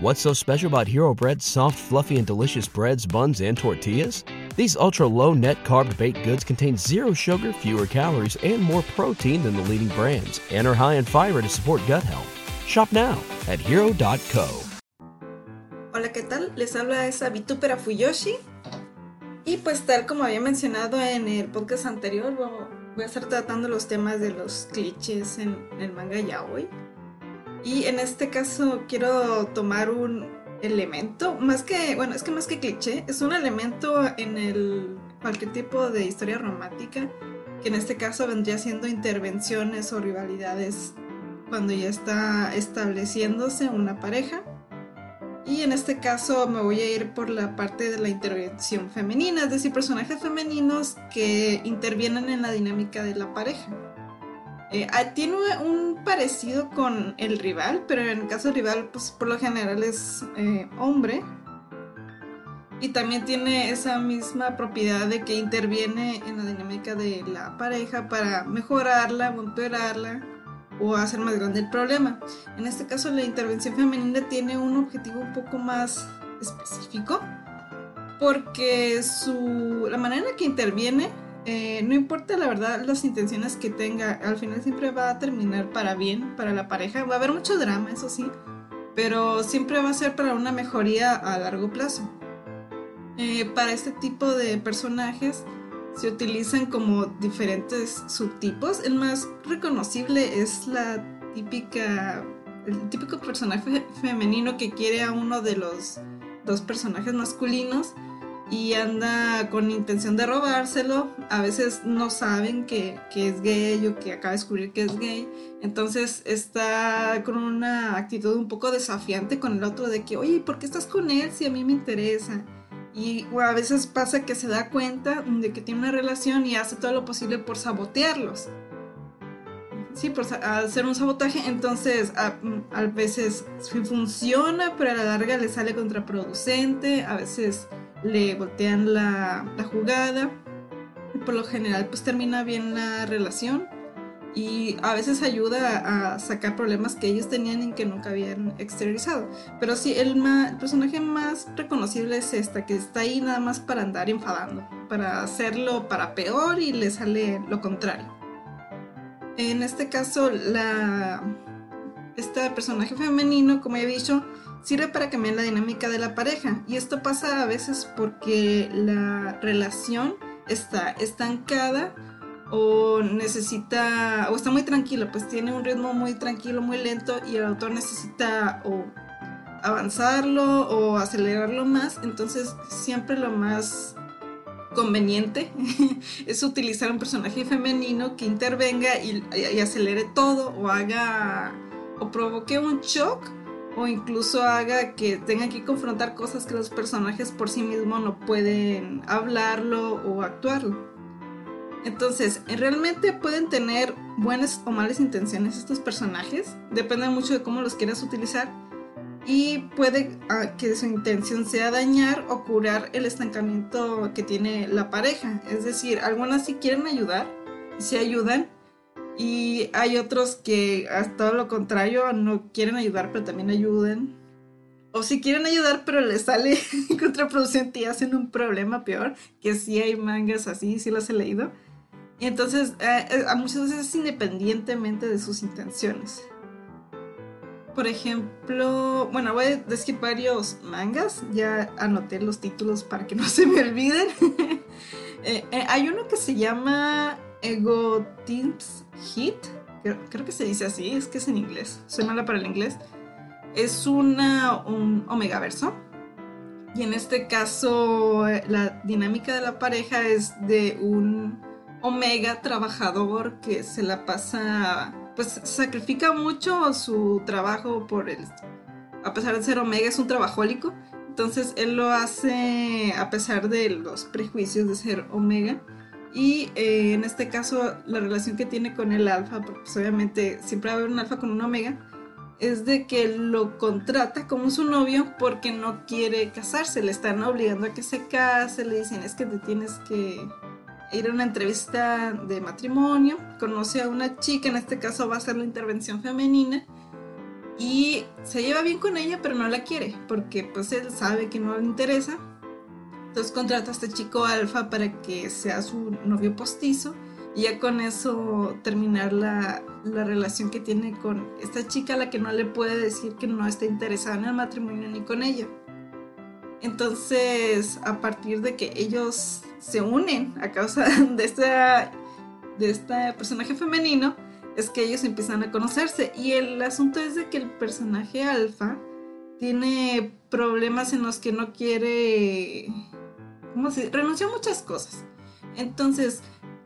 What's so special about Hero Bread's soft, fluffy, and delicious breads, buns, and tortillas? These ultra low net carb baked goods contain zero sugar, fewer calories, and more protein than the leading brands, and are high in fiber to support gut health. Shop now at hero.co. Hola, ¿qué tal? Les habla esa Vitupera Fuyoshi. Y pues tal como había mencionado en el podcast anterior, voy a estar tratando los temas de los clichés en el manga yaoi. Y en este caso quiero tomar un elemento, más que, bueno, es que más que cliché, es un elemento en cualquier tipo de historia romántica, que en este caso vendría siendo intervenciones o rivalidades cuando ya está estableciéndose una pareja. Y en este caso me voy a ir por la parte de la intervención femenina, es decir, personajes femeninos que intervienen en la dinámica de la pareja. Eh, ah, tiene un parecido con el rival, pero en el caso del rival, pues por lo general es eh, hombre. Y también tiene esa misma propiedad de que interviene en la dinámica de la pareja para mejorarla, empeorarla o hacer más grande el problema. En este caso, la intervención femenina tiene un objetivo un poco más específico porque su, la manera en que interviene eh, no importa la verdad las intenciones que tenga, al final siempre va a terminar para bien, para la pareja. Va a haber mucho drama, eso sí, pero siempre va a ser para una mejoría a largo plazo. Eh, para este tipo de personajes se utilizan como diferentes subtipos. El más reconocible es la típica, el típico personaje femenino que quiere a uno de los dos personajes masculinos y anda con intención de robárselo. A veces no saben que, es gay o que acaba de descubrir que es gay. Entonces está con una actitud un poco desafiante con el otro de que, oye, ¿por qué estás con él si a mí me interesa? Y a veces pasa que se da cuenta de que tiene una relación y hace todo lo posible por sabotearlos. Sí, por hacer un sabotaje, entonces a, a veces funciona, pero a la larga le sale contraproducente, a veces le voltean la, jugada. Y por lo general pues termina bien la relación y a veces ayuda a sacar problemas que ellos tenían y que nunca habían exteriorizado. Pero sí, el, el, personaje más reconocible es esta, que está ahí nada más para andar enfadando, para hacerlo para peor y le sale lo contrario. En este caso, la, este personaje femenino, como he dicho, sirve para cambiar la dinámica de la pareja. Y esto pasa a veces porque la relación está estancada o necesita, o está muy tranquila, pues tiene un ritmo muy tranquilo, muy lento y el autor necesita o avanzarlo o acelerarlo más. Entonces siempre lo más conveniente es utilizar un personaje femenino que intervenga y, y acelere todo o haga o provoque un shock o incluso haga que tenga que confrontar cosas que los personajes por sí mismos no pueden hablarlo o actuarlo. Entonces, realmente pueden tener buenas o malas intenciones estos personajes, depende mucho de cómo los quieras utilizar y puede ah, que su intención sea dañar o curar el estancamiento que tiene la pareja. Es decir, algunas sí quieren ayudar, sí ayudan, y hay otros que a todo lo contrario no quieren ayudar, pero también ayuden. O si quieren ayudar, pero les sale contraproducente y hacen un problema peor, que sí hay mangas así, sí los he leído. Y entonces, eh, eh, a muchas veces es independientemente de sus intenciones. Por ejemplo, bueno, voy a decir varios mangas, ya anoté los títulos para que no se me olviden. Eh, hay uno que se llama Ego Teams Hit, creo, que se dice así, es que es en inglés, soy mala para el inglés. Es una, un verso Y en este caso, la dinámica de la pareja es de un omega trabajador que se la pasa, pues sacrifica mucho su trabajo por el, a pesar de ser omega, es un trabajólico. Entonces él lo hace a pesar de los prejuicios de ser omega y eh, en este caso, la relación que tiene con el alfa, pues, obviamente siempre va a haber un alfa con un omega, es de que lo contrata como su novio porque no quiere casarse. Le están obligando a que se case, le dicen es que te tienes que ir a una entrevista de matrimonio. Conoce a una chica, en este caso va a ser la intervención femenina, y se lleva bien con ella, pero no la quiere, porque pues él sabe que no le interesa. Entonces contrata a este chico alfa para que sea su novio postizo y ya con eso terminar la, la, relación que tiene con esta chica la que no le puede decir que no está interesada en el matrimonio ni con ella. Entonces, a partir de que ellos se unen a causa de, esta, de este personaje femenino, es que ellos empiezan a conocerse. Y el asunto es de que el personaje alfa tiene problemas en los que no quiere... ¿Cómo se Renuncia a muchas cosas. Entonces,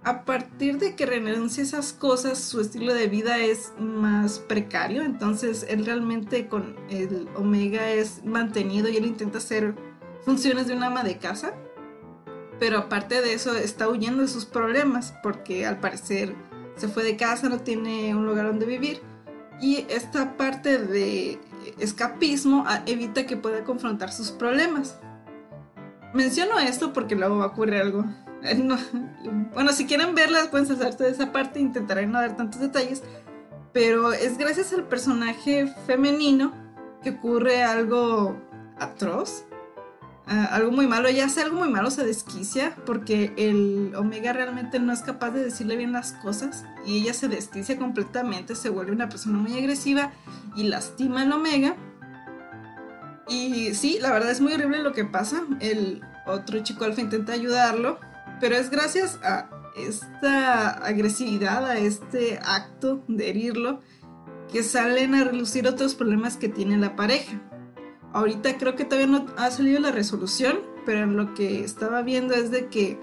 a partir de que renuncia a esas cosas, su estilo de vida es más precario. Entonces, él realmente con el Omega es mantenido y él intenta hacer funciones de un ama de casa. Pero aparte de eso, está huyendo de sus problemas porque al parecer se fue de casa, no tiene un lugar donde vivir. Y esta parte de escapismo ah, evita que pueda confrontar sus problemas. Menciono esto porque luego va a ocurrir algo. bueno, si quieren verlas pueden saltarse de esa parte, intentaré no dar tantos detalles. Pero es gracias al personaje femenino que ocurre algo atroz algo muy malo, ya hace algo muy malo, se desquicia porque el Omega realmente no es capaz de decirle bien las cosas y ella se desquicia completamente, se vuelve una persona muy agresiva y lastima al Omega. Y sí, la verdad es muy horrible lo que pasa. El otro chico alfa intenta ayudarlo, pero es gracias a esta agresividad, a este acto de herirlo, que salen a relucir otros problemas que tiene la pareja. Ahorita creo que todavía no ha salido la resolución, pero lo que estaba viendo es de que,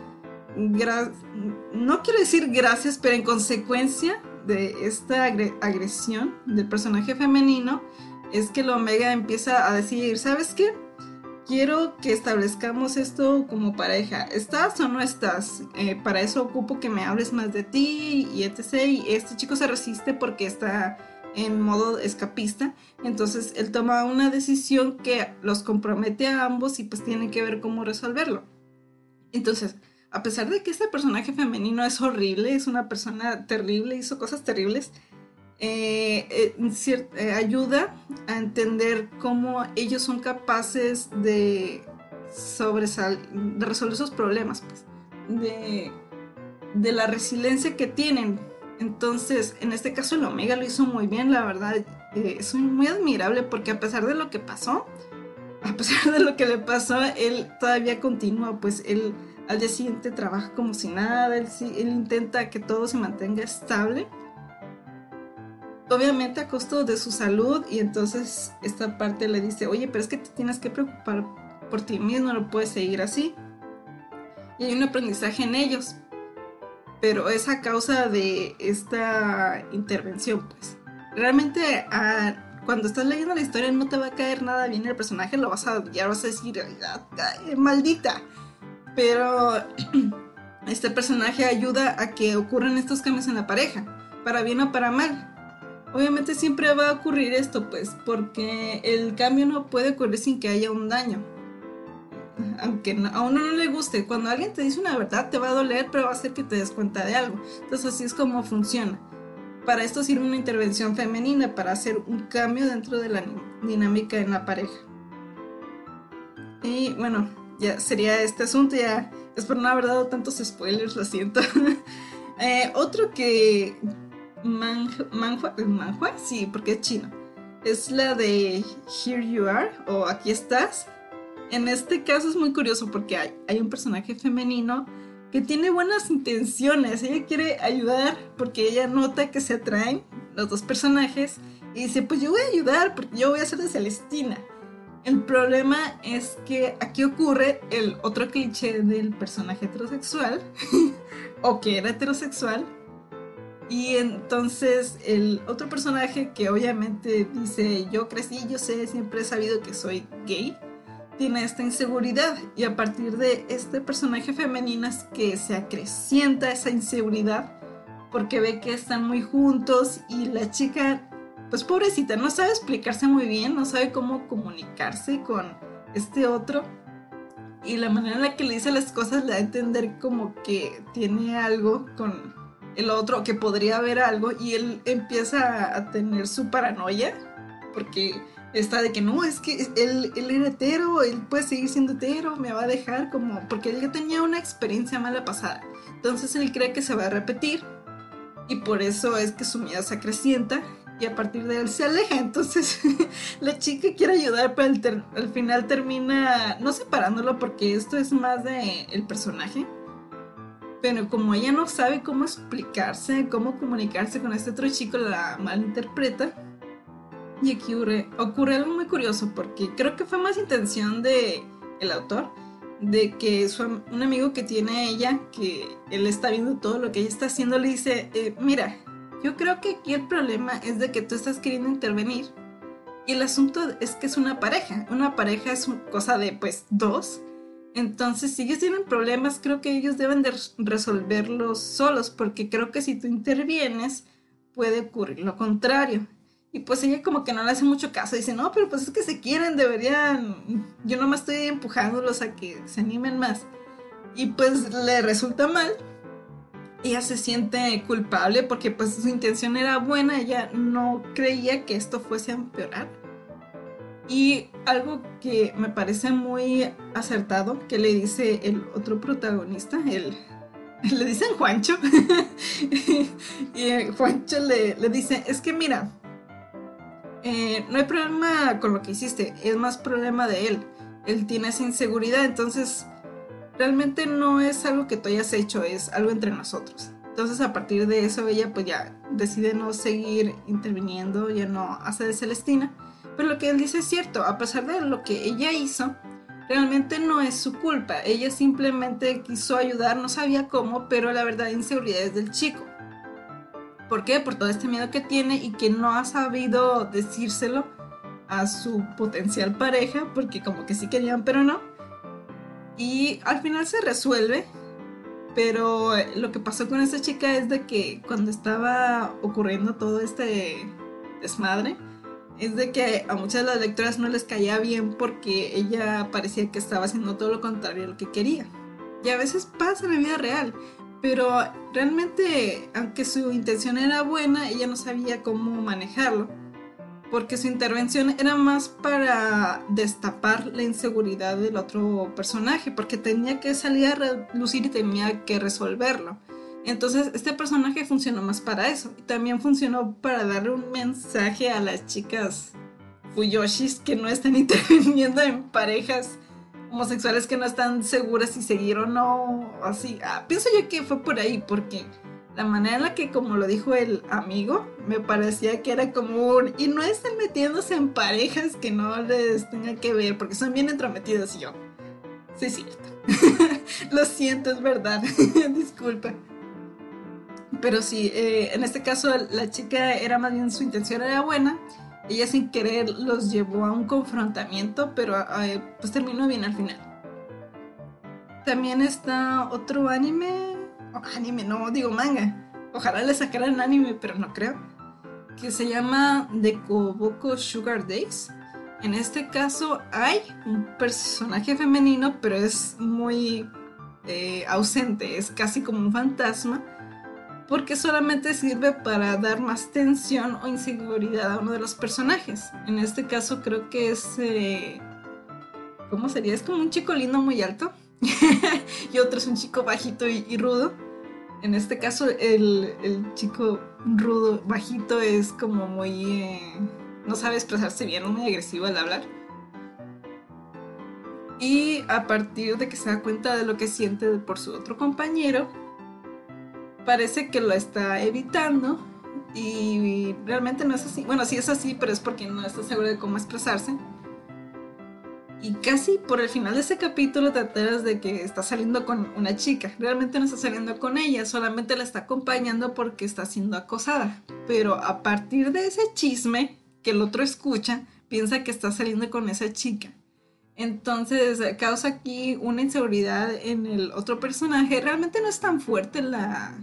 no quiero decir gracias, pero en consecuencia de esta agresión del personaje femenino, es que el Omega empieza a decir, ¿sabes qué? Quiero que establezcamos esto como pareja. ¿Estás o no estás? Eh, para eso ocupo que me hables más de ti y etc. Y este chico se resiste porque está en modo escapista. Entonces él toma una decisión que los compromete a ambos y pues tiene que ver cómo resolverlo. Entonces, a pesar de que este personaje femenino es horrible, es una persona terrible, hizo cosas terribles, eh, eh, eh, ayuda a entender cómo ellos son capaces de, resolver sus problemas, pues, de, la resiliencia que tienen entonces, en este caso el Omega lo hizo muy bien, la verdad. Es muy admirable porque a pesar de lo que pasó, a pesar de lo que le pasó, él todavía continúa, pues él al día siguiente trabaja como si nada, él intenta que todo se mantenga estable. Obviamente a costo de su salud y entonces esta parte le dice, oye, pero es que te tienes que preocupar por ti mismo, no puedes seguir así. Y hay un aprendizaje en ellos, pero es a causa de esta intervención, pues. Realmente cuando estás leyendo la historia no te va a caer nada bien el personaje, lo vas a ya vas a decir, maldita. Pero este personaje ayuda a que ocurran estos cambios en la pareja, para bien o para mal. Obviamente siempre va a ocurrir esto, pues, porque el cambio no puede ocurrir sin que haya un daño aunque a uno no le guste, cuando alguien te dice una verdad te va a doler, pero va a hacer que te des cuenta de algo. Entonces así es como funciona. Para esto sirve una intervención femenina, para hacer un cambio dentro de la dinámica en la pareja. Y bueno, ya sería este asunto, ya espero no haber dado tantos spoilers, lo siento. Eh, otro que manhua, manhua, sí, porque es chino, es la de Here You Are o Aquí estás en este caso es muy curioso porque hay, un personaje femenino que tiene buenas intenciones. Ella quiere ayudar porque ella nota que se atraen los dos personajes y dice, pues yo voy a ayudar porque yo voy a ser de Celestina. El problema es que aquí ocurre el otro cliché del personaje heterosexual, o que era heterosexual, y entonces el otro personaje que obviamente dice, yo crecí, yo sé, siempre he sabido que soy gay, tiene esta inseguridad. Y a partir de este personaje femenino es que se acrecienta esa inseguridad porque ve que están muy juntos y la chica, pues pobrecita, no sabe explicarse muy bien, no sabe cómo comunicarse con este otro. Y la manera en la que le dice las cosas le da a entender como que tiene algo con el otro, que podría haber algo y él empieza a tener su paranoia porque está de que no, es que él, él era hetero, él puede seguir siendo hetero, me va a dejar como, porque él ya tenía una experiencia mala pasada. Entonces él cree que se va a repetir y por eso es que su miedo se acrecienta y a partir de él se aleja. Entonces la chica quiere ayudar, pero al, final termina no separándolo porque esto es más de el personaje. Pero como ella no sabe cómo explicarse, cómo comunicarse con este otro chico, la malinterpreta. Y aquí ocurre, ocurre algo muy curioso porque creo que fue más intención de el autor de que su, un amigo que tiene ella, que él está viendo todo lo que ella está haciendo, le dice, eh, mira, yo creo que aquí el problema es de que tú estás queriendo intervenir y el asunto es que es una pareja. Una pareja es cosa de pues dos. Entonces, si ellos tienen problemas, creo que ellos deben de resolverlos solos, porque creo que si tú intervienes, puede ocurrir lo contrario. Y pues ella como que no le hace mucho caso, dice, no, pero pues es que se quieren, deberían, yo nomás estoy empujándolos a que se animen más. Y pues le resulta mal, ella se siente culpable porque pues su intención era buena, ella no creía que esto fuese a empeorar. Y algo que me parece muy acertado que le dice el otro protagonista, el, le dicen Juancho, y Juancho le, dice, es que mira, eh, no hay problema con lo que hiciste, es más problema de él. Él tiene esa inseguridad, entonces realmente no es algo que tú hayas hecho, es algo entre nosotros. Entonces a partir de eso ella pues ya decide no seguir interviniendo, ya no hace de Celestina. Pero lo que él dice es cierto, a pesar de lo que ella hizo, realmente no es su culpa. Ella simplemente quiso ayudar, no sabía cómo, pero la verdad inseguridad es del chico. ¿Por qué? Por todo este miedo que tiene y que no ha sabido decírselo a su potencial pareja, porque como que sí querían, pero no. Y al final se resuelve, pero lo que pasó con esta chica es de que cuando estaba ocurriendo todo este desmadre, es de que a muchas de las lectoras no les caía bien porque ella parecía que estaba haciendo todo lo contrario a lo que quería. Y a veces pasa en la vida real, pero realmente, aunque su intención era buena, ella no sabía cómo manejarlo porque su intervención era más para destapar la inseguridad del otro personaje, porque tenía que salir a relucir y tenía que resolverlo. Entonces este personaje funcionó más para eso y también funcionó para darle un mensaje a las chicas Fuyoshis que no están interviniendo en parejas homosexuales que no están seguras si seguir o no, así. Ah, pienso yo que fue por ahí, porque la manera en la que, como lo dijo el amigo, me parecía que era común. Y no están metiéndose en parejas que no les tenga que ver, porque son bien entrometidos y yo. Sí, es cierto. lo siento, es verdad. Disculpa. Pero sí, eh, en este caso la chica era más bien su intención era buena. Ella sin querer los llevó a un confrontamiento, pero eh, pues terminó bien al final. También está otro anime anime, no digo manga. Ojalá le sacaran anime, pero no creo. Que se llama Dekoboko Sugar Days. En este caso hay un personaje femenino, pero es muy eh, ausente, es casi como un fantasma, porque solamente sirve para dar más tensión o inseguridad a uno de los personajes. En este caso creo que es... Eh, ¿Cómo sería? Es como un chico lindo muy alto y otro es un chico bajito y, rudo. En este caso, el, chico rudo, bajito, es como muy. Eh, no sabe expresarse bien, muy agresivo al hablar. Y a partir de que se da cuenta de lo que siente por su otro compañero, parece que lo está evitando. Y realmente no es así. Bueno, sí es así, pero es porque no está seguro de cómo expresarse. Y casi por el final de ese capítulo te enteras de que está saliendo con una chica. Realmente no está saliendo con ella, solamente la está acompañando porque está siendo acosada. Pero a partir de ese chisme que el otro escucha, piensa que está saliendo con esa chica. Entonces causa aquí una inseguridad en el otro personaje. Realmente no es tan fuerte la,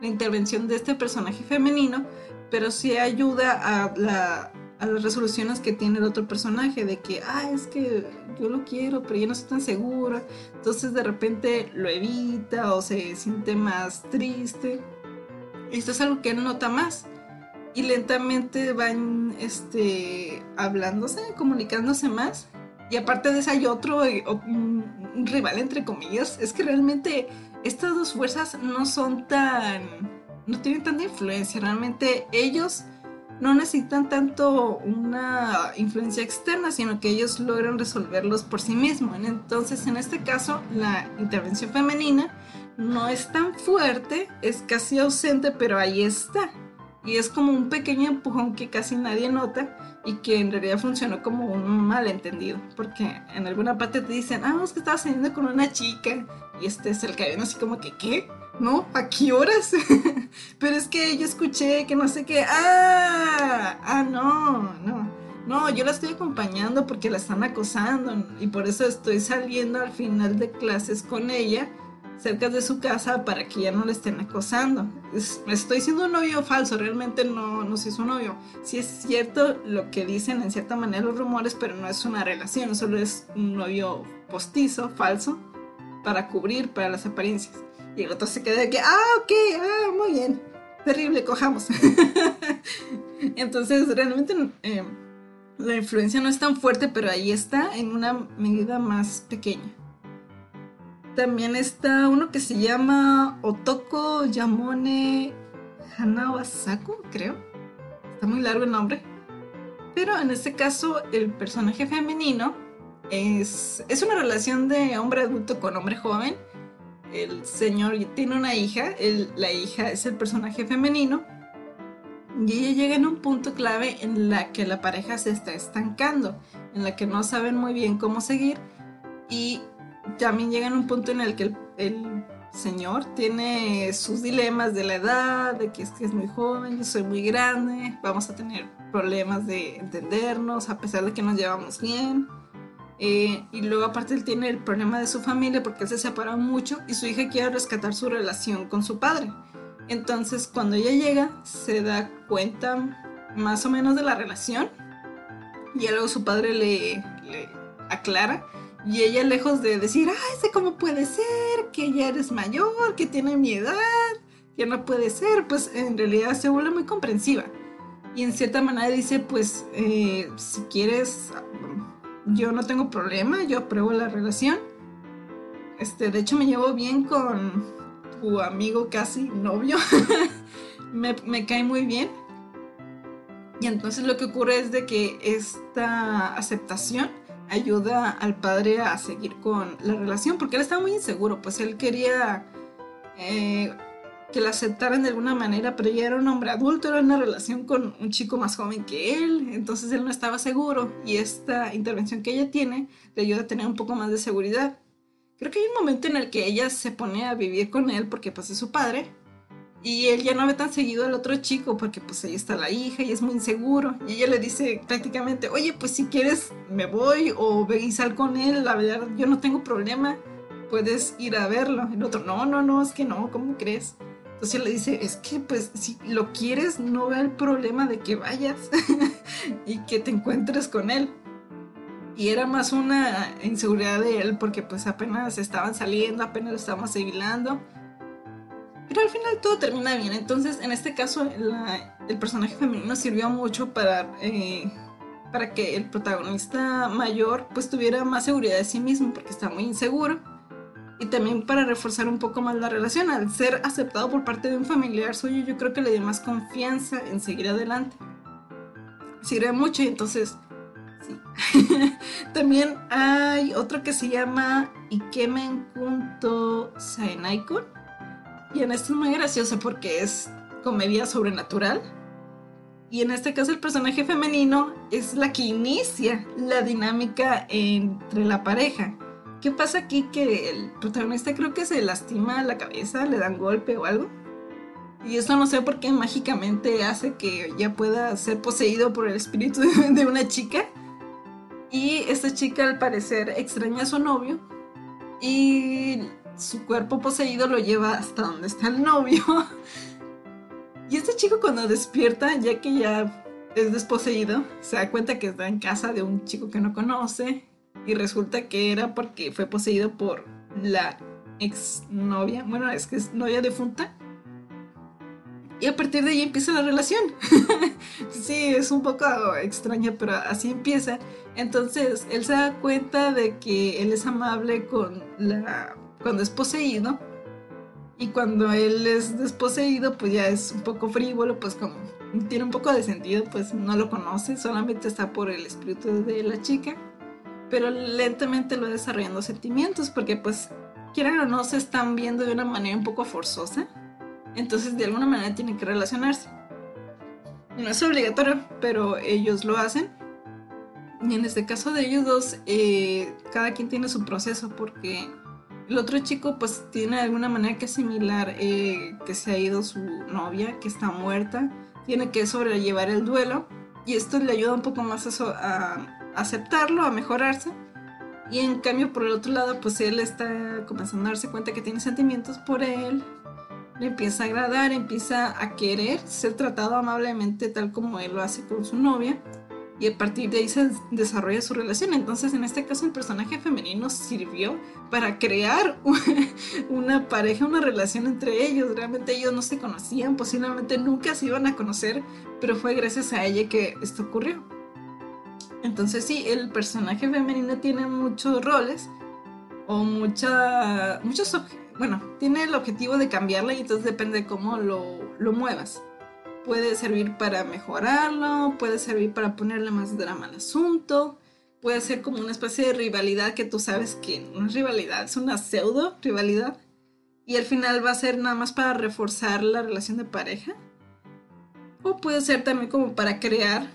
la intervención de este personaje femenino, pero sí ayuda a la a las resoluciones que tiene el otro personaje, de que, ah, es que yo lo quiero, pero yo no estoy tan segura, entonces de repente lo evita o se siente más triste. Esto es algo que él nota más. y lentamente van este, hablándose, comunicándose más. Y aparte de eso hay otro, eh, un rival entre comillas. Es que realmente estas dos fuerzas no son tan, no tienen tanta influencia. Realmente ellos no necesitan tanto una influencia externa, sino que ellos logran resolverlos por sí mismos. Entonces, en este caso, la intervención femenina no es tan fuerte, es casi ausente, pero ahí está. Y es como un pequeño empujón que casi nadie nota y que en realidad funcionó como un malentendido. Porque en alguna parte te dicen, ah, es que estabas saliendo con una chica. Y este es el viene así como que, ¿qué? ¿No? ¿A qué horas? Pero es que yo escuché que no sé qué. ¡Ah! Ah, no, no. No, yo la estoy acompañando porque la están acosando y por eso estoy saliendo al final de clases con ella cerca de su casa para que ya no le estén acosando. estoy siendo un novio falso, realmente no, no soy su novio. Sí es cierto lo que dicen en cierta manera los rumores, pero no es una relación, solo es un novio postizo, falso, para cubrir, para las apariencias. Y el otro se queda de que, ah, ok, ah, muy bien, terrible, cojamos. Entonces, realmente eh, la influencia no es tan fuerte, pero ahí está en una medida más pequeña. También está uno que se llama Otoko Yamone Hanawasaku, creo. Está muy largo el nombre. Pero en este caso, el personaje femenino es, es una relación de hombre adulto con hombre joven. El señor tiene una hija, la hija es el personaje femenino. Y ella llega en un punto clave en la que la pareja se está estancando, en la que no saben muy bien cómo seguir y también llega en un punto en el que el, señor tiene sus dilemas de la edad, de que es, muy joven, yo soy muy grande, vamos a tener problemas de entendernos a pesar de que nos llevamos bien. Eh, y luego aparte él tiene el problema de su familia porque él se separa mucho y su hija quiere rescatar su relación con su padre. Entonces cuando ella llega se da cuenta más o menos de la relación y luego su padre le aclara y ella lejos de decir, ay, cómo puede ser, que ya eres mayor, que tiene mi edad, que no puede ser, pues en realidad se vuelve muy comprensiva. Y en cierta manera dice, pues eh, si quieres, yo no tengo problema, yo apruebo la relación. Este, de hecho me llevo bien con tu amigo casi novio. me, me cae muy bien. Y entonces lo que ocurre es de que esta aceptación ayuda al padre a seguir con la relación, porque él estaba muy inseguro, pues él quería eh, que la aceptaran de alguna manera, pero ya era un hombre adulto, era una relación con un chico más joven que él, entonces él no estaba seguro y esta intervención que ella tiene le ayuda a tener un poco más de seguridad. Creo que hay un momento en el que ella se pone a vivir con él porque pues es su padre y él ya no ve tan seguido al otro chico porque pues ahí está la hija y es muy inseguro. Y ella le dice prácticamente, oye, pues si quieres me voy o ve y sal con él, la verdad yo no tengo problema, puedes ir a verlo. El otro, no, no, no, es que no, ¿cómo crees? Entonces él le dice, es que pues si lo quieres, no ve el problema de que vayas y que te encuentres con él. Y era más una inseguridad de él porque pues apenas estaban saliendo, apenas lo estaban civilando pero al final todo termina bien. Entonces, en este caso, el personaje femenino sirvió mucho para, eh, para que el protagonista mayor pues tuviera más seguridad de sí mismo porque está muy inseguro. Y también para reforzar un poco más la relación. Al ser aceptado por parte de un familiar suyo, yo creo que le dio más confianza en seguir adelante. Sirve mucho y entonces Sí. También hay otro que se llama Ikemen Kunto Saenaikun, y en esto es muy gracioso porque es comedia sobrenatural. Y en este caso el personaje femenino es la que inicia la dinámica entre la pareja. ¿Qué pasa aquí? Que el protagonista creo que se lastima la cabeza, le dan golpe o algo. Y eso no sé por qué mágicamente hace que ya pueda ser poseído por el espíritu de una chica. Y esta chica al parecer extraña a su novio y su cuerpo poseído lo lleva hasta donde está el novio. Y este chico cuando despierta, ya que ya es desposeído, se da cuenta que está en casa de un chico que no conoce y resulta que era porque fue poseído por la ex novia, bueno, es que es novia defunta. Y a partir de ahí empieza la relación. sí, es un poco extraña, pero así empieza. Entonces, él se da cuenta de que él es amable con la cuando es poseído. Y cuando él es desposeído, pues ya es un poco frívolo, pues como tiene un poco de sentido, pues no lo conoce, solamente está por el espíritu de la chica. Pero lentamente lo desarrollando sentimientos, porque pues quieran o no se están viendo de una manera un poco forzosa entonces, de alguna manera tienen que relacionarse. No es obligatorio, pero ellos lo hacen. Y en este caso de ellos dos, eh, cada quien tiene su proceso porque el otro chico pues tiene de alguna manera que asimilar eh, que se ha ido su novia, que está muerta, tiene que sobrellevar el duelo y esto le ayuda un poco más a, a aceptarlo, a mejorarse. Y en cambio por el otro lado pues él está comenzando a darse cuenta que tiene sentimientos por él, le empieza a agradar, empieza a querer ser tratado amablemente tal como él lo hace con su novia y a partir de ahí se desarrolla su relación. Entonces, en este caso, el personaje femenino sirvió para crear una pareja, una relación entre ellos. Realmente ellos no se conocían, posiblemente nunca se iban a conocer, pero fue gracias a ella que esto ocurrió. Entonces, sí, el personaje femenino tiene muchos roles o mucha, muchos bueno, tiene el objetivo de cambiarla y entonces depende de cómo lo, muevas. Puede servir para mejorarlo, puede servir para ponerle más drama al asunto, puede ser como una especie de rivalidad que tú sabes que no es rivalidad, es una pseudo rivalidad. Y al final va a ser nada más para reforzar la relación de pareja. O puede ser también como para crear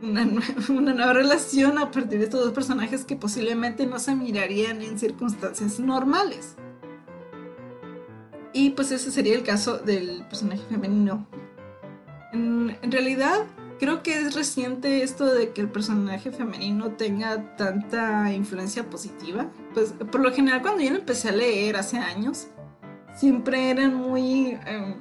una, una, nueva relación a partir de estos dos personajes que posiblemente no se mirarían en circunstancias normales. Y pues ese sería el caso del personaje femenino. En, realidad, creo que es reciente esto de que el personaje femenino tenga tanta influencia positiva. Pues por lo general cuando yo empecé a leer hace años, siempre eran muy em,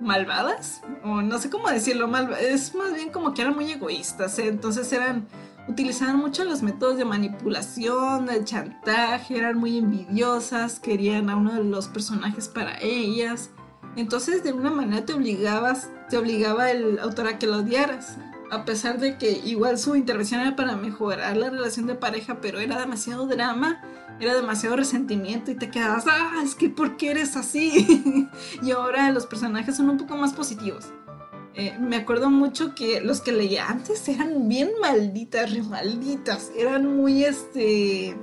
malvadas, o no sé cómo decirlo, mal, es más bien como que eran muy egoístas, ¿eh? entonces eran utilizaban mucho los métodos de manipulación, de chantaje, eran muy envidiosas, querían a uno de los personajes para ellas. Entonces de una manera te obligabas, te obligaba el autor a que lo odiaras. A pesar de que igual su intervención era para mejorar la relación de pareja, pero era demasiado drama, era demasiado resentimiento y te quedabas, ah, es que ¿por qué eres así? y ahora los personajes son un poco más positivos. Eh, me acuerdo mucho que los que leía antes eran bien malditas, re malditas. Eran muy, este,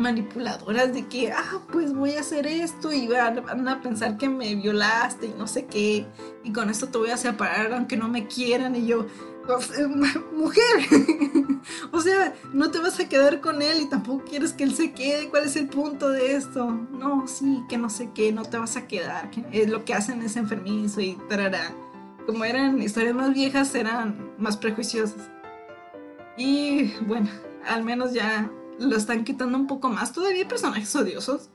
manipuladoras de que, ah, pues voy a hacer esto y van, a pensar que me violaste y no sé qué. Y con esto te voy a separar aunque no me quieran. Y yo, mujer, o sea, no te vas a quedar con él y tampoco quieres que él se quede. ¿Cuál es el punto de esto? No, sí, que no sé qué, no te vas a quedar. Que es lo que hacen es enfermizo y tarará como eran historias más viejas, eran más prejuiciosas. Y bueno, al menos ya lo están quitando un poco más. Todavía hay personajes odiosos.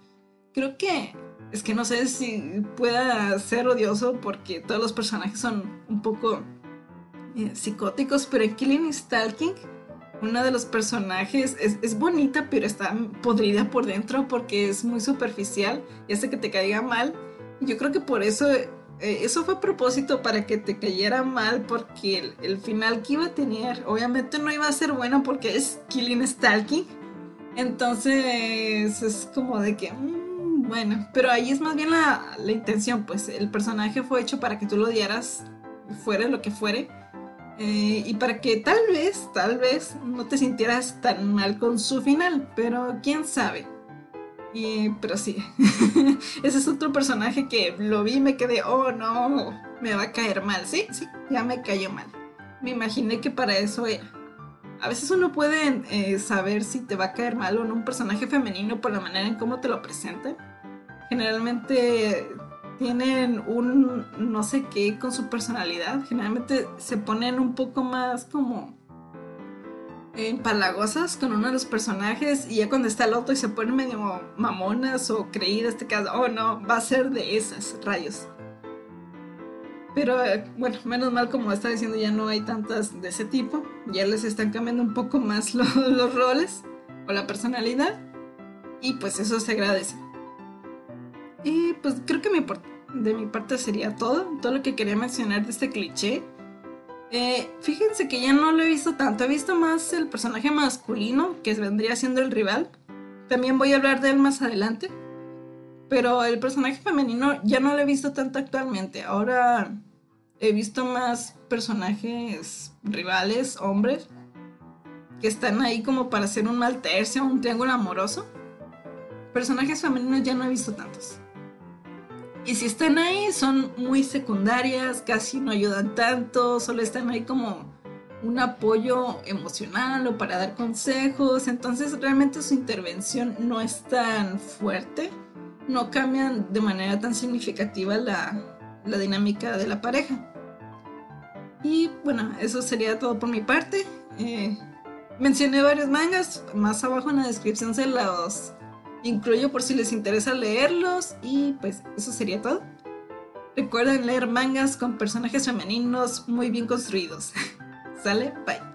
Creo que es que no sé si pueda ser odioso porque todos los personajes son un poco eh, psicóticos, pero en Killing Stalking, una de los personajes es, es, bonita, pero está podrida por dentro porque es muy superficial y hace que te caiga mal. Yo creo que por eso eh, eso fue a propósito para que te cayera mal porque el, final que iba a tener obviamente no iba a ser bueno porque es Killing Stalking. Entonces es como de que, mm, bueno, pero ahí es más bien la, la, intención, pues el personaje fue hecho para que tú lo odiaras, fuera lo que fuere. Eh, y para que tal vez, tal vez no te sintieras tan mal con su final, pero quién sabe pero sí, ese es otro personaje que lo vi y me quedé, oh no, me va a caer mal. Sí, sí, ya me cayó mal. Me imaginé que para eso era. A veces uno puede eh, saber si te va a caer mal o no un personaje femenino por la manera en cómo te lo presentan. Generalmente tienen un no sé qué con su personalidad. Generalmente se ponen un poco más como empalagosas con uno de los personajes y ya cuando está el otro y se ponen medio mamonas o creídas, este caso, oh no, va a ser de esas rayos. Pero eh, bueno, menos mal como está diciendo ya no hay tantas de ese tipo, ya les están cambiando un poco más los roles o la personalidad y pues eso se agradece. Y pues creo que me, de mi parte sería todo, todo lo que quería mencionar de este cliché. Eh, fíjense que ya no lo he visto tanto, he visto más el personaje masculino, que vendría siendo el rival. También voy a hablar de él más adelante. Pero el personaje femenino ya no lo he visto tanto actualmente. Ahora he visto más personajes rivales, hombres, que están ahí como para hacer un mal tercio, un triángulo amoroso. Personajes femeninos ya no he visto tantos. Y si están ahí, son muy secundarias, casi no ayudan tanto, solo están ahí como un apoyo emocional o para dar consejos. Entonces realmente su intervención no es tan fuerte, no cambian de manera tan significativa la, la dinámica de la pareja. Y bueno, eso sería todo por mi parte. Eh, mencioné varios mangas, más abajo en la descripción se los incluyo por si les interesa leerlos y pues eso sería todo. Recuerden leer mangas con personajes femeninos muy bien construidos. ¿Sale? Bye.